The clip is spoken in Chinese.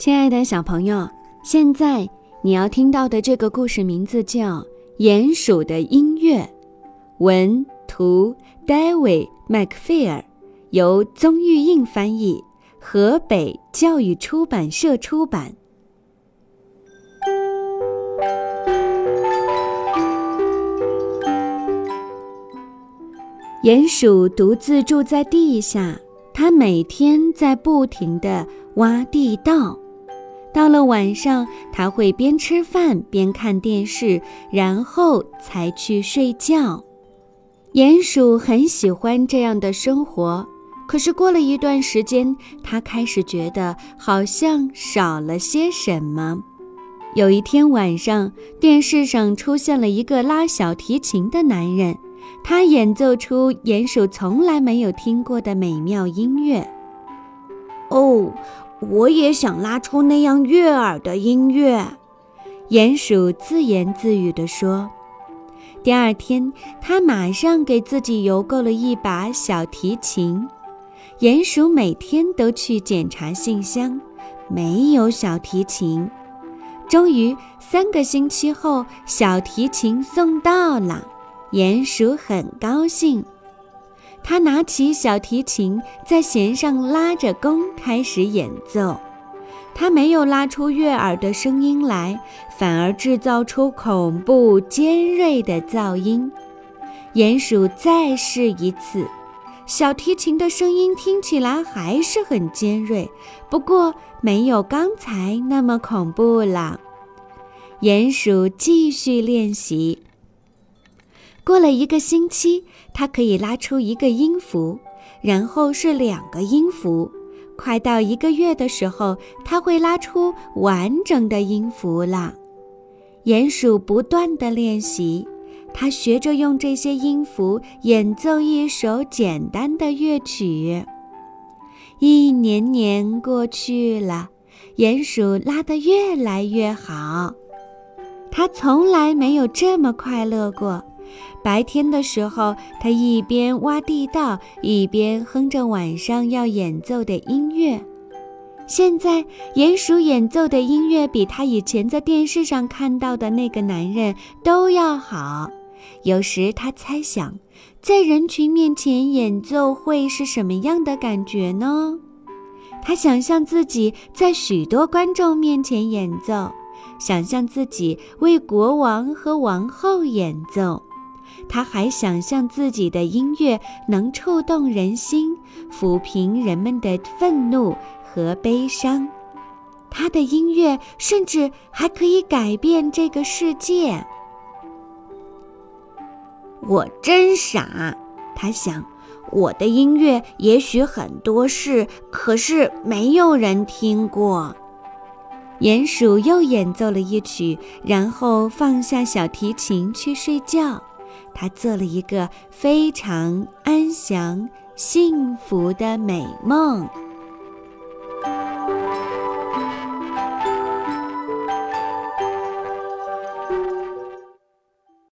亲爱的小朋友，现在你要听到的这个故事名字叫《鼹鼠的音乐》，文图 David McPhail，由宗玉印翻译，河北教育出版社出版。鼹鼠独自住在地下，它每天在不停地挖地道。到了晚上，他会边吃饭边看电视，然后才去睡觉。鼹鼠很喜欢这样的生活，可是过了一段时间，他开始觉得好像少了些什么。有一天晚上，电视上出现了一个拉小提琴的男人，他演奏出鼹鼠从来没有听过的美妙音乐。哦。我也想拉出那样悦耳的音乐，鼹鼠自言自语地说。第二天，他马上给自己邮购了一把小提琴。鼹鼠每天都去检查信箱，没有小提琴。终于，三个星期后，小提琴送到了，鼹鼠很高兴。他拿起小提琴，在弦上拉着弓，开始演奏。他没有拉出悦耳的声音来，反而制造出恐怖尖锐的噪音。鼹鼠再试一次，小提琴的声音听起来还是很尖锐，不过没有刚才那么恐怖了。鼹鼠继续练习。过了一个星期，它可以拉出一个音符，然后是两个音符。快到一个月的时候，它会拉出完整的音符了。鼹鼠不断地练习，它学着用这些音符演奏一首简单的乐曲。一年年过去了，鼹鼠拉得越来越好。它从来没有这么快乐过。白天的时候，他一边挖地道，一边哼着晚上要演奏的音乐。现在，鼹鼠演奏的音乐比他以前在电视上看到的那个男人都要好。有时他猜想，在人群面前演奏会是什么样的感觉呢？他想象自己在许多观众面前演奏，想象自己为国王和王后演奏。他还想象自己的音乐能触动人心，抚平人们的愤怒和悲伤。他的音乐甚至还可以改变这个世界。我真傻，他想。我的音乐也许很多事，可是没有人听过。鼹鼠又演奏了一曲，然后放下小提琴去睡觉。他做了一个非常安详、幸福的美梦。